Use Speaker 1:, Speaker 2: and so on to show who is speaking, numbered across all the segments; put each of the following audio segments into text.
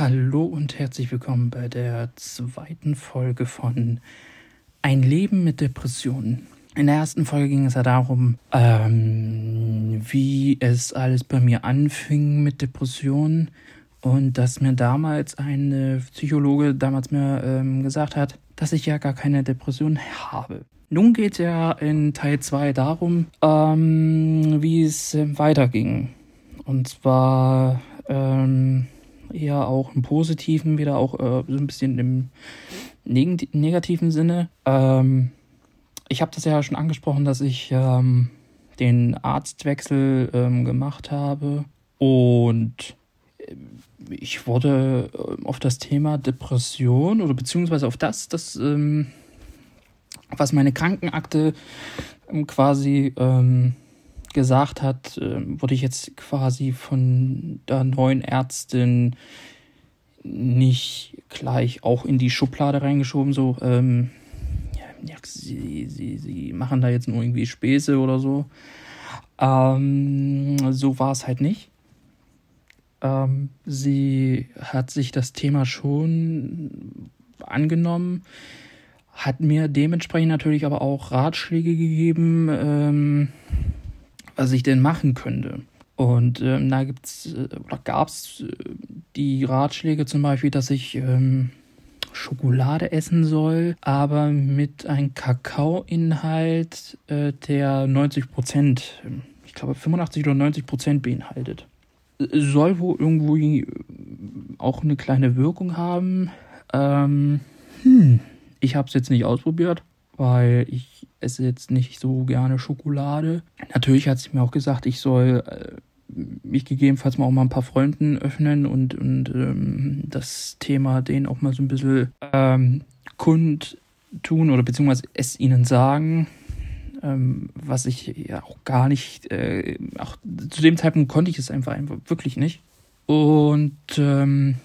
Speaker 1: Hallo und herzlich willkommen bei der zweiten Folge von Ein Leben mit Depressionen. In der ersten Folge ging es ja darum, ähm, wie es alles bei mir anfing mit Depressionen und dass mir damals ein Psychologe damals mir ähm, gesagt hat, dass ich ja gar keine Depression habe. Nun geht es ja in Teil 2 darum, ähm, wie es äh, weiterging. Und zwar ähm, eher auch im positiven, wieder auch äh, so ein bisschen im neg negativen Sinne. Ähm, ich habe das ja schon angesprochen, dass ich ähm, den Arztwechsel ähm, gemacht habe und äh, ich wurde äh, auf das Thema Depression oder beziehungsweise auf das, das ähm, was meine Krankenakte ähm, quasi ähm, gesagt hat, äh, wurde ich jetzt quasi von der neuen Ärztin nicht gleich auch in die Schublade reingeschoben, so, ähm, ja, sie, sie, sie machen da jetzt nur irgendwie Späße oder so. Ähm, so war es halt nicht. Ähm, sie hat sich das Thema schon angenommen, hat mir dementsprechend natürlich aber auch Ratschläge gegeben, ähm, was ich denn machen könnte. Und ähm, da gibt's äh, oder gab's äh, die Ratschläge zum Beispiel, dass ich ähm, Schokolade essen soll, aber mit einem Kakaoinhalt, äh, der 90 Prozent, ich glaube 85 oder 90 Prozent beinhaltet. Soll wohl irgendwo äh, auch eine kleine Wirkung haben. Ähm, hm, ich habe es jetzt nicht ausprobiert, weil ich esse jetzt nicht so gerne Schokolade. Natürlich hat sie mir auch gesagt, ich soll äh, mich gegebenenfalls mal auch mal ein paar Freunden öffnen und, und ähm, das Thema denen auch mal so ein bisschen ähm, kundtun oder beziehungsweise es ihnen sagen, ähm, was ich ja auch gar nicht, äh, auch zu dem Zeitpunkt konnte ich es einfach, einfach wirklich nicht. Und ähm,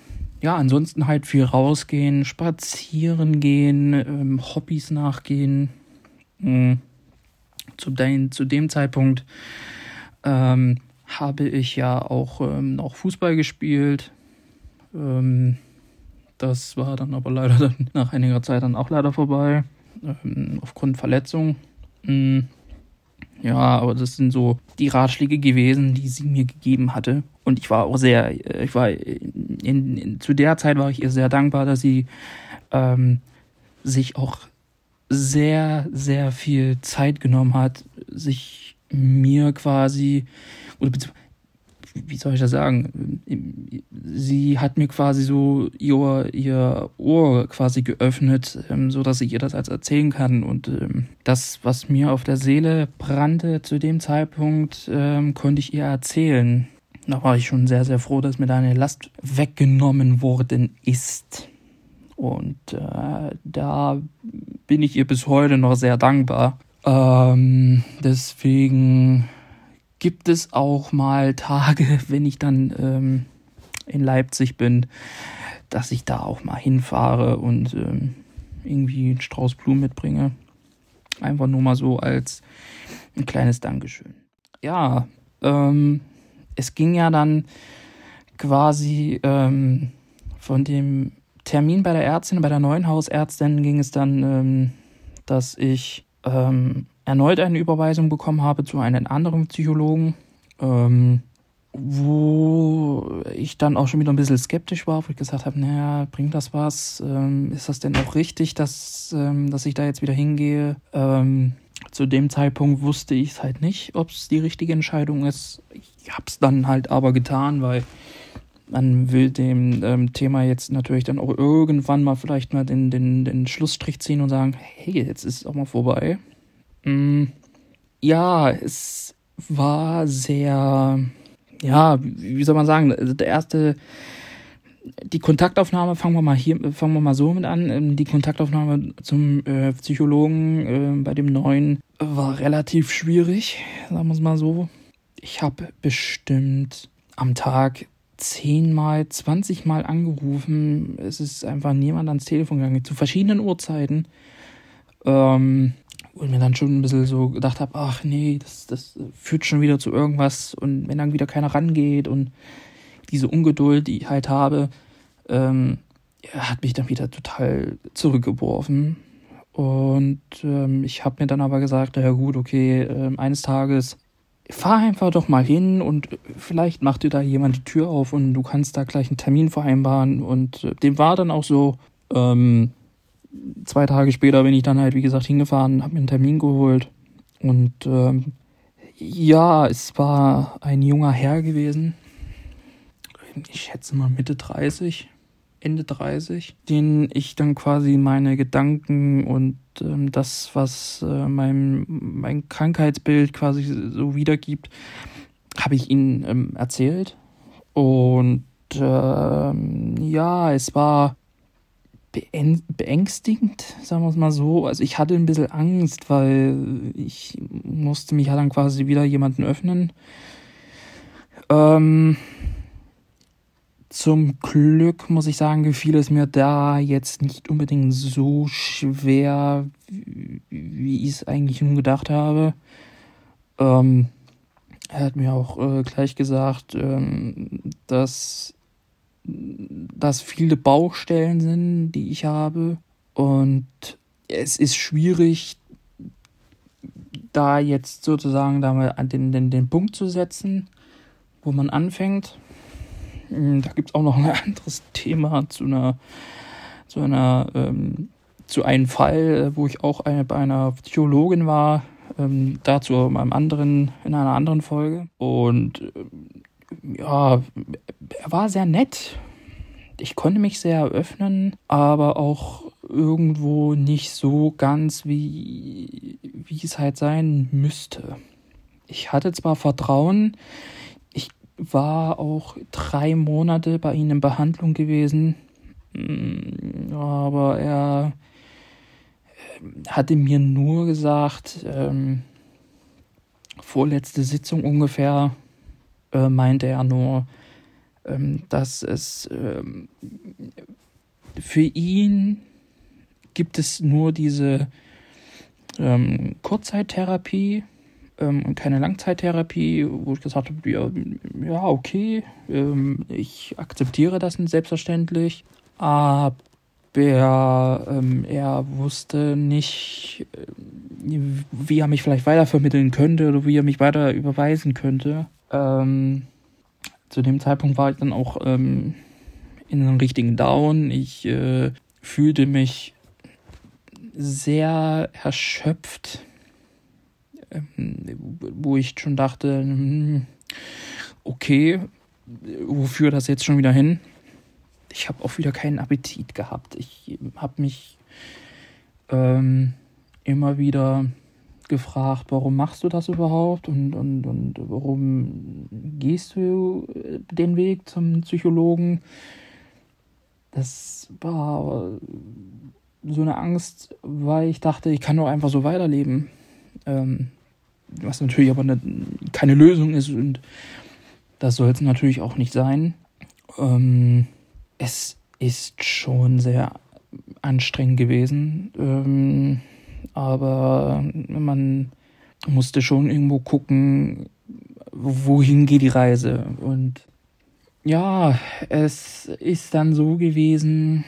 Speaker 1: ja, ansonsten halt viel rausgehen, spazieren gehen, ähm, Hobbys nachgehen. Mhm. Zu, dein, zu dem Zeitpunkt ähm, habe ich ja auch ähm, noch Fußball gespielt. Ähm, das war dann aber leider dann nach einiger Zeit dann auch leider vorbei, ähm, aufgrund Verletzung. Mhm. Ja, aber das sind so die Ratschläge gewesen, die sie mir gegeben hatte. Und ich war auch sehr, äh, ich war in, in, zu der Zeit war ich ihr sehr dankbar, dass sie ähm, sich auch sehr, sehr viel Zeit genommen hat, sich mir quasi oder wie soll ich das sagen? Sie hat mir quasi so ihr, ihr Ohr quasi geöffnet, ähm, so dass ich ihr das als erzählen kann. Und ähm, das, was mir auf der Seele brannte zu dem Zeitpunkt, ähm, konnte ich ihr erzählen. Da war ich schon sehr, sehr froh, dass mir da eine Last weggenommen worden ist. Und äh, da bin ich ihr bis heute noch sehr dankbar. Ähm, deswegen gibt es auch mal Tage, wenn ich dann ähm, in Leipzig bin, dass ich da auch mal hinfahre und ähm, irgendwie einen Strauß Blumen mitbringe. Einfach nur mal so als ein kleines Dankeschön. Ja, ähm, es ging ja dann quasi ähm, von dem Termin bei der Ärztin, bei der neuen Hausärztin ging es dann, ähm, dass ich ähm, erneut eine Überweisung bekommen habe zu einem anderen Psychologen, ähm, wo ich dann auch schon wieder ein bisschen skeptisch war, wo ich gesagt habe, naja, bringt das was? Ähm, ist das denn auch richtig, dass, ähm, dass ich da jetzt wieder hingehe? Zu dem Zeitpunkt wusste ich es halt nicht, ob es die richtige Entscheidung ist. Ich habe es dann halt aber getan, weil man will dem ähm, Thema jetzt natürlich dann auch irgendwann mal vielleicht mal den, den, den Schlussstrich ziehen und sagen, hey, jetzt ist es auch mal vorbei. Mm, ja, es war sehr, ja, wie soll man sagen, also der erste, die Kontaktaufnahme, fangen wir mal hier, fangen wir mal so mit an. Ähm, die Kontaktaufnahme zum äh, Psychologen äh, bei dem neuen war relativ schwierig, sagen wir es mal so. Ich habe bestimmt am Tag zehnmal, zwanzigmal angerufen. Es ist einfach niemand ans Telefon gegangen, zu verschiedenen Uhrzeiten. Ähm, und mir dann schon ein bisschen so gedacht habe, ach nee, das, das führt schon wieder zu irgendwas und wenn dann wieder keiner rangeht und diese Ungeduld, die ich halt habe, ähm, hat mich dann wieder total zurückgeworfen. Und ähm, ich habe mir dann aber gesagt, ja gut, okay, äh, eines Tages fahr einfach doch mal hin und vielleicht macht dir da jemand die Tür auf und du kannst da gleich einen Termin vereinbaren. Und äh, dem war dann auch so. Ähm, zwei Tage später bin ich dann halt, wie gesagt, hingefahren, habe mir einen Termin geholt. Und ähm, ja, es war ein junger Herr gewesen. Ich schätze mal Mitte 30, Ende 30, den ich dann quasi meine Gedanken und ähm, das, was äh, mein, mein Krankheitsbild quasi so wiedergibt, habe ich ihm ähm, erzählt. Und ähm, ja, es war beängstigend, sagen wir es mal so. Also ich hatte ein bisschen Angst, weil ich musste mich ja dann quasi wieder jemanden öffnen. Ähm, zum Glück muss ich sagen, gefiel es mir da jetzt nicht unbedingt so schwer, wie ich es eigentlich nun gedacht habe. Ähm, er hat mir auch äh, gleich gesagt, ähm, dass das viele Baustellen sind, die ich habe. Und es ist schwierig, da jetzt sozusagen da mal den, den, den Punkt zu setzen, wo man anfängt. Hm, da gibt es auch noch ein anderes Thema zu einer, zu einer, ähm, zu einem Fall, wo ich auch eine, bei einer Psychologin war, ähm, dazu in einem anderen, in einer anderen Folge. Und ähm, ja, er war sehr nett. Ich konnte mich sehr öffnen, aber auch irgendwo nicht so ganz, wie, wie es halt sein müsste. Ich hatte zwar Vertrauen, war auch drei Monate bei ihm in Behandlung gewesen, mm, aber er hatte mir nur gesagt, ähm, vorletzte Sitzung ungefähr, äh, meinte er nur, ähm, dass es ähm, für ihn gibt es nur diese ähm, Kurzzeittherapie ähm, keine Langzeittherapie, wo ich gesagt habe, ja, ja okay, ähm, ich akzeptiere das selbstverständlich, aber ähm, er wusste nicht, äh, wie er mich vielleicht weitervermitteln könnte oder wie er mich weiter überweisen könnte. Ähm, zu dem Zeitpunkt war ich dann auch ähm, in einem richtigen Down. Ich äh, fühlte mich sehr erschöpft, wo ich schon dachte, hm, okay, wofür das jetzt schon wieder hin? Ich habe auch wieder keinen Appetit gehabt. Ich habe mich ähm, immer wieder gefragt, warum machst du das überhaupt und, und, und warum gehst du äh, den Weg zum Psychologen? Das war so eine Angst, weil ich dachte, ich kann doch einfach so weiterleben. Ähm, was natürlich aber eine, keine Lösung ist und das soll es natürlich auch nicht sein. Ähm, es ist schon sehr anstrengend gewesen. Ähm, aber man musste schon irgendwo gucken, wohin geht die Reise. Und ja, es ist dann so gewesen,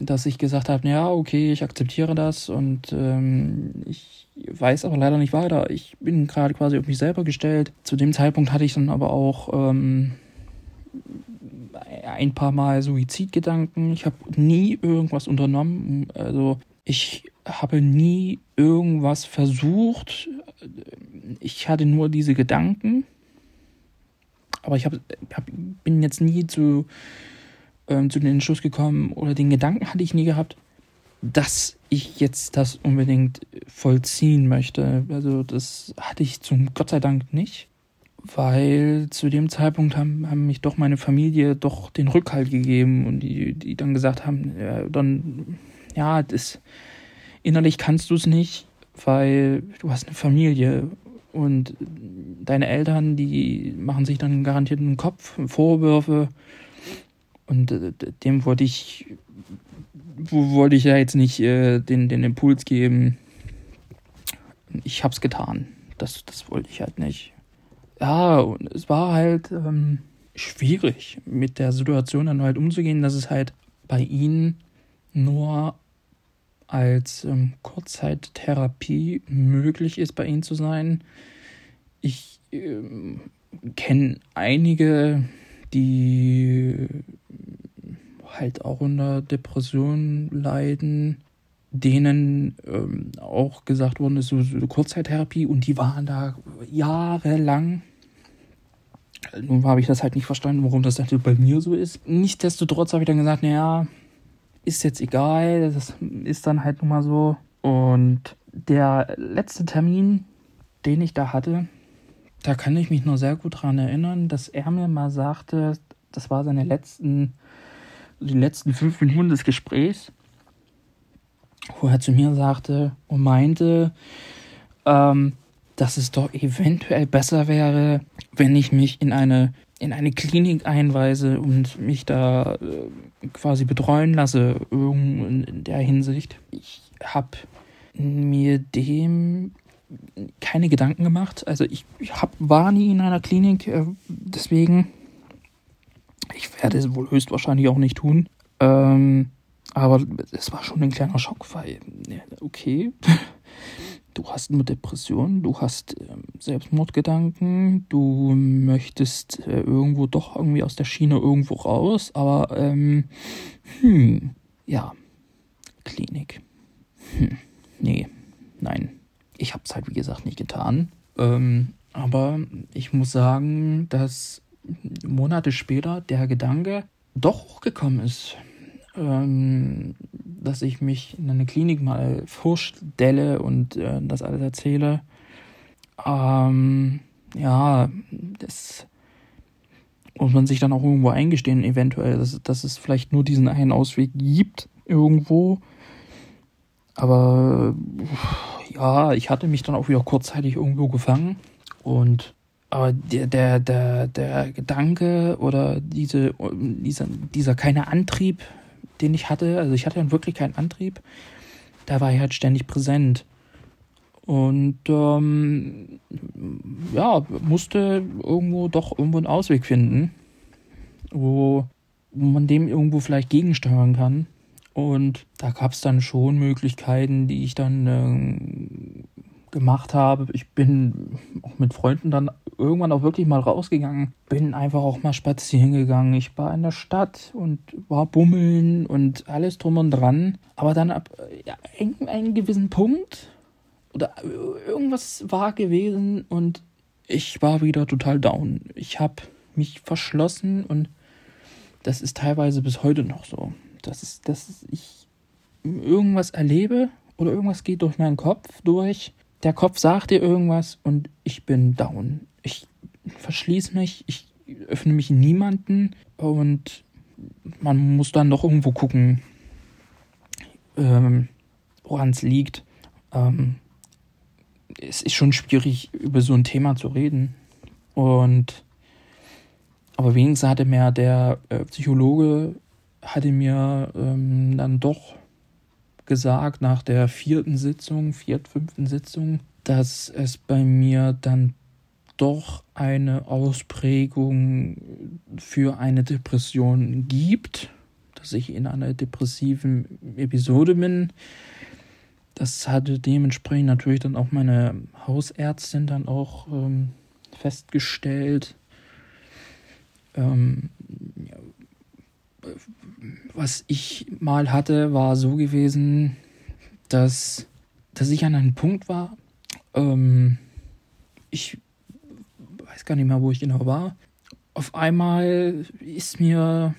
Speaker 1: dass ich gesagt habe, ja, okay, ich akzeptiere das und ähm, ich weiß aber leider nicht weiter. Ich bin gerade quasi auf mich selber gestellt. Zu dem Zeitpunkt hatte ich dann aber auch ähm, ein paar Mal Suizidgedanken. Ich habe nie irgendwas unternommen. Also ich habe nie irgendwas versucht. Ich hatte nur diese Gedanken. Aber ich hab, hab, bin jetzt nie zu, ähm, zu den Entschluss gekommen oder den Gedanken hatte ich nie gehabt, dass ich jetzt das unbedingt vollziehen möchte. Also das hatte ich zum Gott sei Dank nicht, weil zu dem Zeitpunkt haben, haben mich doch meine Familie doch den Rückhalt gegeben und die, die dann gesagt haben, ja, dann ja, das, innerlich kannst du es nicht, weil du hast eine Familie und deine Eltern, die machen sich dann garantiert einen Kopf, Vorwürfe und äh, dem wollte ich, wollte ich ja jetzt nicht äh, den, den Impuls geben. Ich hab's getan. Das, das wollte ich halt nicht. Ja, und es war halt, ähm, schwierig, mit der Situation dann halt umzugehen, dass es halt bei ihnen nur als ähm, Kurzzeittherapie möglich ist, bei ihnen zu sein. Ich ähm, kenne einige, die halt auch unter Depressionen leiden, denen ähm, auch gesagt worden ist, so, so Kurzzeittherapie und die waren da jahrelang. Nun habe ich das halt nicht verstanden, warum das halt bei mir so ist. Nichtsdestotrotz habe ich dann gesagt, naja, ist jetzt egal, das ist dann halt nun mal so. Und der letzte Termin, den ich da hatte, da kann ich mich noch sehr gut daran erinnern, dass er mir mal sagte, das war seine letzten, die letzten fünf Minuten des Gesprächs, wo er zu mir sagte und meinte, ähm, dass es doch eventuell besser wäre, wenn ich mich in eine in eine Klinik einweise und mich da äh, quasi betreuen lasse in der Hinsicht. Ich habe mir dem keine Gedanken gemacht. Also ich, ich hab, war nie in einer Klinik, äh, deswegen ich werde es wohl höchstwahrscheinlich auch nicht tun. Ähm, aber es war schon ein kleiner Schock, weil okay, du hast eine Depression, du hast äh, Selbstmordgedanken, du möchtest äh, irgendwo doch irgendwie aus der Schiene irgendwo raus, aber ähm, hm, ja, Klinik. Hm, nee, nein. Ich habe es halt, wie gesagt, nicht getan. Ähm, aber ich muss sagen, dass Monate später der Gedanke doch hochgekommen ist ähm, dass ich mich in eine Klinik mal vorstelle und äh, das alles erzähle. Ähm, ja, das muss man sich dann auch irgendwo eingestehen, eventuell, dass, dass es vielleicht nur diesen einen Ausweg gibt, irgendwo. Aber ja, ich hatte mich dann auch wieder kurzzeitig irgendwo gefangen. Und aber der, der, der, der Gedanke oder diese, dieser, dieser keine Antrieb, den ich hatte, also ich hatte dann wirklich keinen Antrieb, da war ich halt ständig präsent. Und ähm, ja, musste irgendwo doch irgendwo einen Ausweg finden, wo, man dem irgendwo vielleicht gegensteuern kann. Und da gab es dann schon Möglichkeiten, die ich dann äh, gemacht habe. Ich bin auch mit Freunden dann irgendwann auch wirklich mal rausgegangen. Bin einfach auch mal spazieren gegangen. Ich war in der Stadt und war bummeln und alles drum und dran. Aber dann ab ja, einem gewissen Punkt oder irgendwas war gewesen und ich war wieder total down. Ich habe mich verschlossen und das ist teilweise bis heute noch so. Das ist, dass ich irgendwas erlebe oder irgendwas geht durch meinen Kopf durch der Kopf sagt dir irgendwas und ich bin down. Ich verschließe mich, ich öffne mich niemanden und man muss dann doch irgendwo gucken, ähm, woran es liegt. Ähm, es ist schon schwierig, über so ein Thema zu reden. Und aber wenigstens hatte mir der äh, Psychologe hatte mir ähm, dann doch gesagt nach der vierten Sitzung, viert, fünften Sitzung, dass es bei mir dann doch eine Ausprägung für eine Depression gibt, dass ich in einer depressiven Episode bin. Das hatte dementsprechend natürlich dann auch meine Hausärztin dann auch ähm, festgestellt. Ähm, was ich mal hatte, war so gewesen, dass, dass ich an einem Punkt war, ähm, ich weiß gar nicht mehr, wo ich genau war. Auf einmal ist mir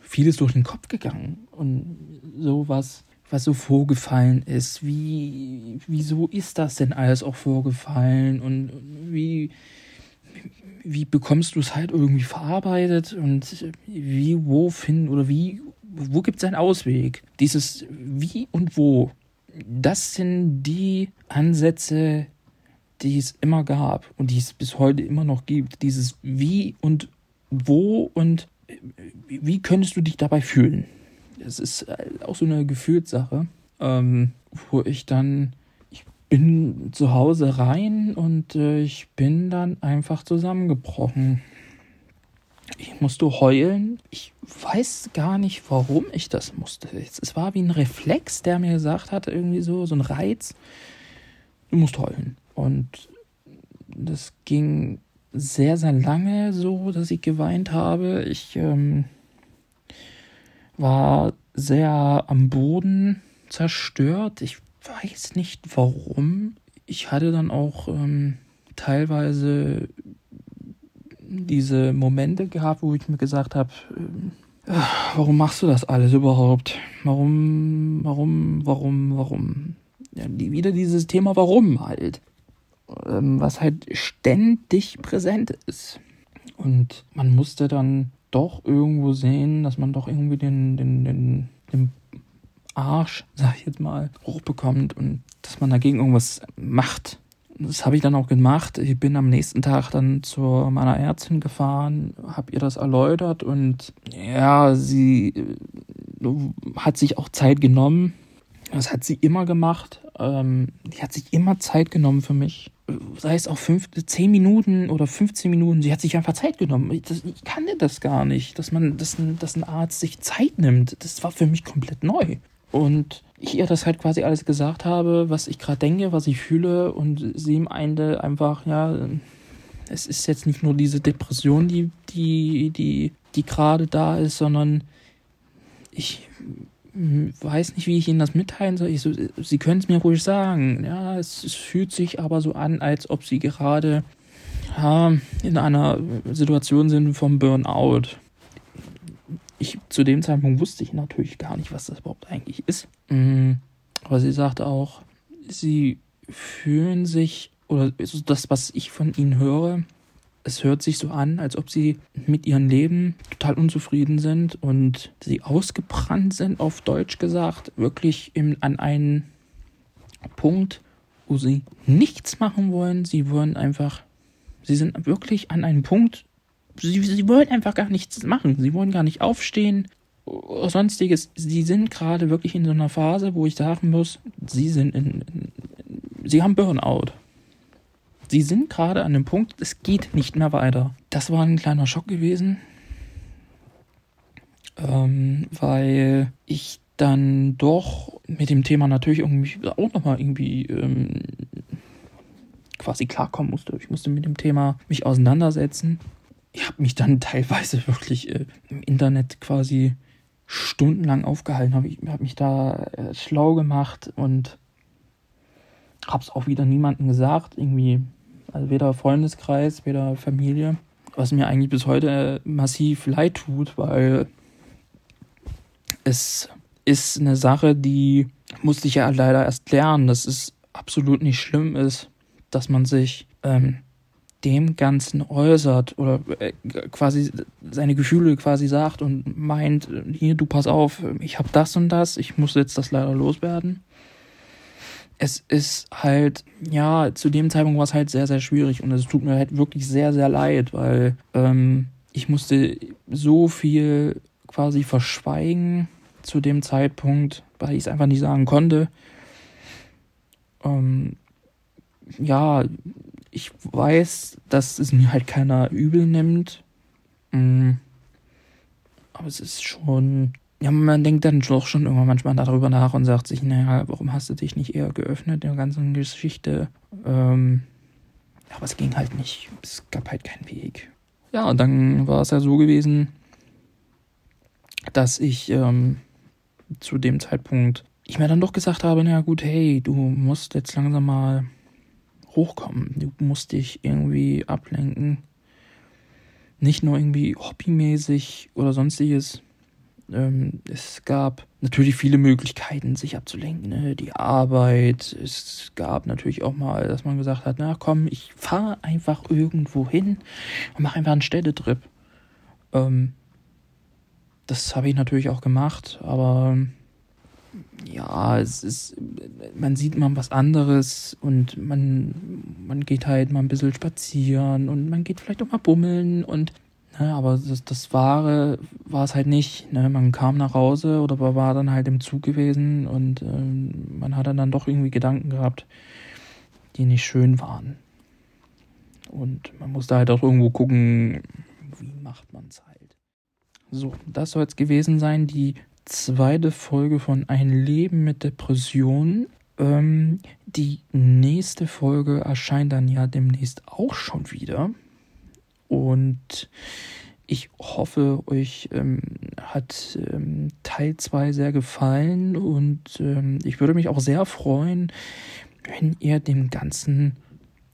Speaker 1: vieles durch den Kopf gegangen und sowas, was so vorgefallen ist. Wie, wieso ist das denn alles auch vorgefallen und wie, wie bekommst du es halt irgendwie verarbeitet und wie, wo finden oder wie, wo gibt es einen Ausweg? Dieses wie und wo, das sind die Ansätze, die es immer gab und die es bis heute immer noch gibt. Dieses wie und wo und wie könntest du dich dabei fühlen? Das ist auch so eine Gefühlssache, ähm, wo ich dann bin zu Hause rein und äh, ich bin dann einfach zusammengebrochen. Ich musste heulen. Ich weiß gar nicht, warum ich das musste. Es war wie ein Reflex, der mir gesagt hat, irgendwie so, so ein Reiz. Du musst heulen. Und das ging sehr, sehr lange so, dass ich geweint habe. Ich ähm, war sehr am Boden zerstört. Ich weiß nicht warum. Ich hatte dann auch ähm, teilweise diese Momente gehabt, wo ich mir gesagt habe, äh, warum machst du das alles überhaupt? Warum, warum, warum, warum? Ja, die, wieder dieses Thema Warum halt. Ähm, was halt ständig präsent ist. Und man musste dann doch irgendwo sehen, dass man doch irgendwie den, den, den, den Arsch, sag ich jetzt mal, hochbekommt und dass man dagegen irgendwas macht. Das habe ich dann auch gemacht. Ich bin am nächsten Tag dann zu meiner Ärztin gefahren, habe ihr das erläutert und ja, sie äh, hat sich auch Zeit genommen. Das hat sie immer gemacht. Ähm, hat sich immer Zeit genommen für mich sei es auch fünf, zehn Minuten oder 15 Minuten, sie hat sich einfach Zeit genommen. Ich, das, ich kannte das gar nicht, dass man, dass ein, dass ein Arzt sich Zeit nimmt. Das war für mich komplett neu. Und ich ihr das halt quasi alles gesagt habe, was ich gerade denke, was ich fühle, und sie meinte einfach, ja, es ist jetzt nicht nur diese Depression, die, die, die, die gerade da ist, sondern ich weiß nicht, wie ich Ihnen das mitteilen soll. So, Sie können es mir ruhig sagen. Ja, es, es, fühlt sich aber so an, als ob Sie gerade ja, in einer Situation sind vom Burnout. Ich, zu dem Zeitpunkt wusste ich natürlich gar nicht, was das überhaupt eigentlich ist. Mm, aber sie sagte auch, sie fühlen sich, oder das, was ich von ihnen höre, es hört sich so an, als ob sie mit ihrem Leben total unzufrieden sind und sie ausgebrannt sind, auf Deutsch gesagt, wirklich im, an einen Punkt, wo sie nichts machen wollen. Sie wollen einfach, sie sind wirklich an einem Punkt, sie, sie wollen einfach gar nichts machen. Sie wollen gar nicht aufstehen sonstiges. Sie sind gerade wirklich in so einer Phase, wo ich sagen muss, sie sind in, in sie haben Burnout. Sie sind gerade an dem Punkt, es geht nicht mehr weiter. Das war ein kleiner Schock gewesen, ähm, weil ich dann doch mit dem Thema natürlich irgendwie auch nochmal irgendwie ähm, quasi klarkommen musste. Ich musste mit dem Thema mich auseinandersetzen. Ich habe mich dann teilweise wirklich äh, im Internet quasi stundenlang aufgehalten, habe hab mich da äh, schlau gemacht und habe es auch wieder niemandem gesagt. Irgendwie also weder Freundeskreis, weder Familie. Was mir eigentlich bis heute massiv leid tut, weil es ist eine Sache, die musste ich ja leider erst lernen, dass es absolut nicht schlimm ist, dass man sich ähm, dem Ganzen äußert oder äh, quasi seine Gefühle quasi sagt und meint, hier, du pass auf, ich habe das und das, ich muss jetzt das leider loswerden es ist halt, ja, zu dem Zeitpunkt war es halt sehr, sehr schwierig und es tut mir halt wirklich sehr, sehr leid, weil ähm, ich musste so viel quasi verschweigen zu dem Zeitpunkt, weil ich es einfach nicht sagen konnte. Ähm, ja, ich weiß, dass es mir halt keiner übel nimmt. Mhm. Aber es ist schon ja, man denkt dann doch schon irgendwann manchmal darüber nach und sagt sich, naja, warum hast du dich nicht eher geöffnet in der ganzen Geschichte? Ähm, aber es ging halt nicht. Es gab halt keinen Weg. Ja, und dann war es ja so gewesen, dass ich ähm, zu dem Zeitpunkt, ich mir dann doch gesagt habe, na gut, hey, du musst jetzt langsam mal hochkommen. Du musst dich irgendwie ablenken. Nicht nur irgendwie hobbymäßig oder sonstiges, ähm, es gab natürlich viele Möglichkeiten, sich abzulenken. Ne? Die Arbeit. Es gab natürlich auch mal, dass man gesagt hat, na komm, ich fahre einfach irgendwo hin und mache einfach einen Städtetrip. Ähm, das habe ich natürlich auch gemacht, aber ja, es ist, man sieht mal was anderes und man, man geht halt mal ein bisschen spazieren und man geht vielleicht auch mal bummeln und Ne, aber das, das Wahre war es halt nicht. Ne? Man kam nach Hause oder war dann halt im Zug gewesen und ähm, man hatte dann doch irgendwie Gedanken gehabt, die nicht schön waren. Und man musste halt auch irgendwo gucken, wie macht man es halt. So, das soll es gewesen sein, die zweite Folge von Ein Leben mit Depressionen. Ähm, die nächste Folge erscheint dann ja demnächst auch schon wieder. Und ich hoffe, euch ähm, hat ähm, Teil 2 sehr gefallen und ähm, ich würde mich auch sehr freuen, wenn ihr dem Ganzen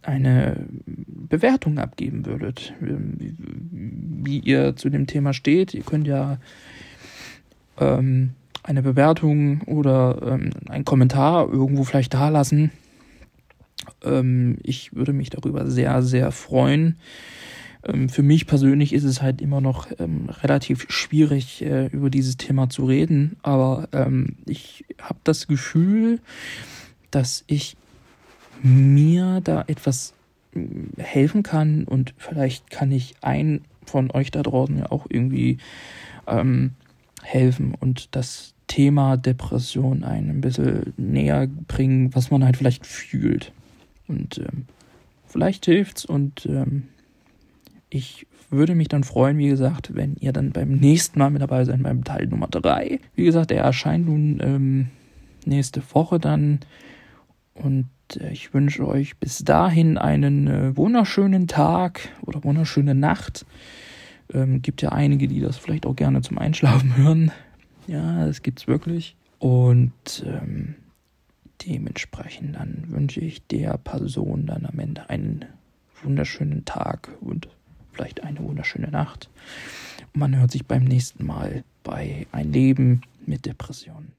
Speaker 1: eine Bewertung abgeben würdet, ähm, wie, wie ihr zu dem Thema steht. Ihr könnt ja ähm, eine Bewertung oder ähm, einen Kommentar irgendwo vielleicht da lassen. Ähm, ich würde mich darüber sehr, sehr freuen. Ähm, für mich persönlich ist es halt immer noch ähm, relativ schwierig, äh, über dieses Thema zu reden, aber ähm, ich habe das Gefühl, dass ich mir da etwas mm, helfen kann und vielleicht kann ich einen von euch da draußen ja auch irgendwie ähm, helfen und das Thema Depression einen ein bisschen näher bringen, was man halt vielleicht fühlt. Und ähm, vielleicht hilft's und ähm, ich würde mich dann freuen, wie gesagt, wenn ihr dann beim nächsten Mal mit dabei seid, beim Teil Nummer 3. Wie gesagt, der erscheint nun ähm, nächste Woche dann. Und äh, ich wünsche euch bis dahin einen äh, wunderschönen Tag oder wunderschöne Nacht. Ähm, gibt ja einige, die das vielleicht auch gerne zum Einschlafen hören. Ja, das gibt's wirklich. Und ähm, dementsprechend dann wünsche ich der Person dann am Ende einen wunderschönen Tag und vielleicht eine wunderschöne Nacht. Und man hört sich beim nächsten Mal bei Ein Leben mit Depressionen.